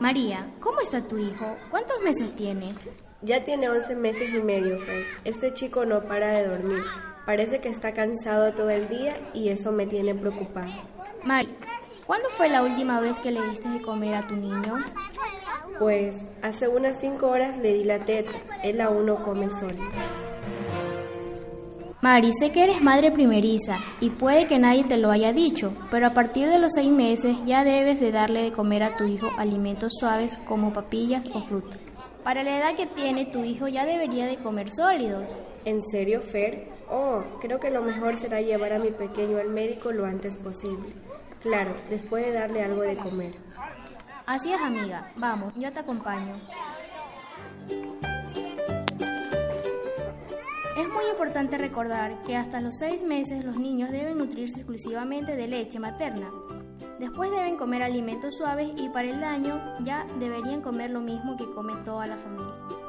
María, ¿cómo está tu hijo? ¿Cuántos meses tiene? Ya tiene 11 meses y medio, Fer. Este chico no para de dormir. Parece que está cansado todo el día y eso me tiene preocupada. María, ¿cuándo fue la última vez que le diste de comer a tu niño? Pues hace unas 5 horas le di la teta. Él aún no come solo. Mari, sé que eres madre primeriza y puede que nadie te lo haya dicho, pero a partir de los seis meses ya debes de darle de comer a tu hijo alimentos suaves como papillas o fruta. Para la edad que tiene, tu hijo ya debería de comer sólidos. ¿En serio, Fer? Oh, creo que lo mejor será llevar a mi pequeño al médico lo antes posible. Claro, después de darle algo de comer. Así es, amiga. Vamos, yo te acompaño. Es muy importante recordar que hasta los seis meses los niños deben nutrirse exclusivamente de leche materna. Después deben comer alimentos suaves y para el año ya deberían comer lo mismo que come toda la familia.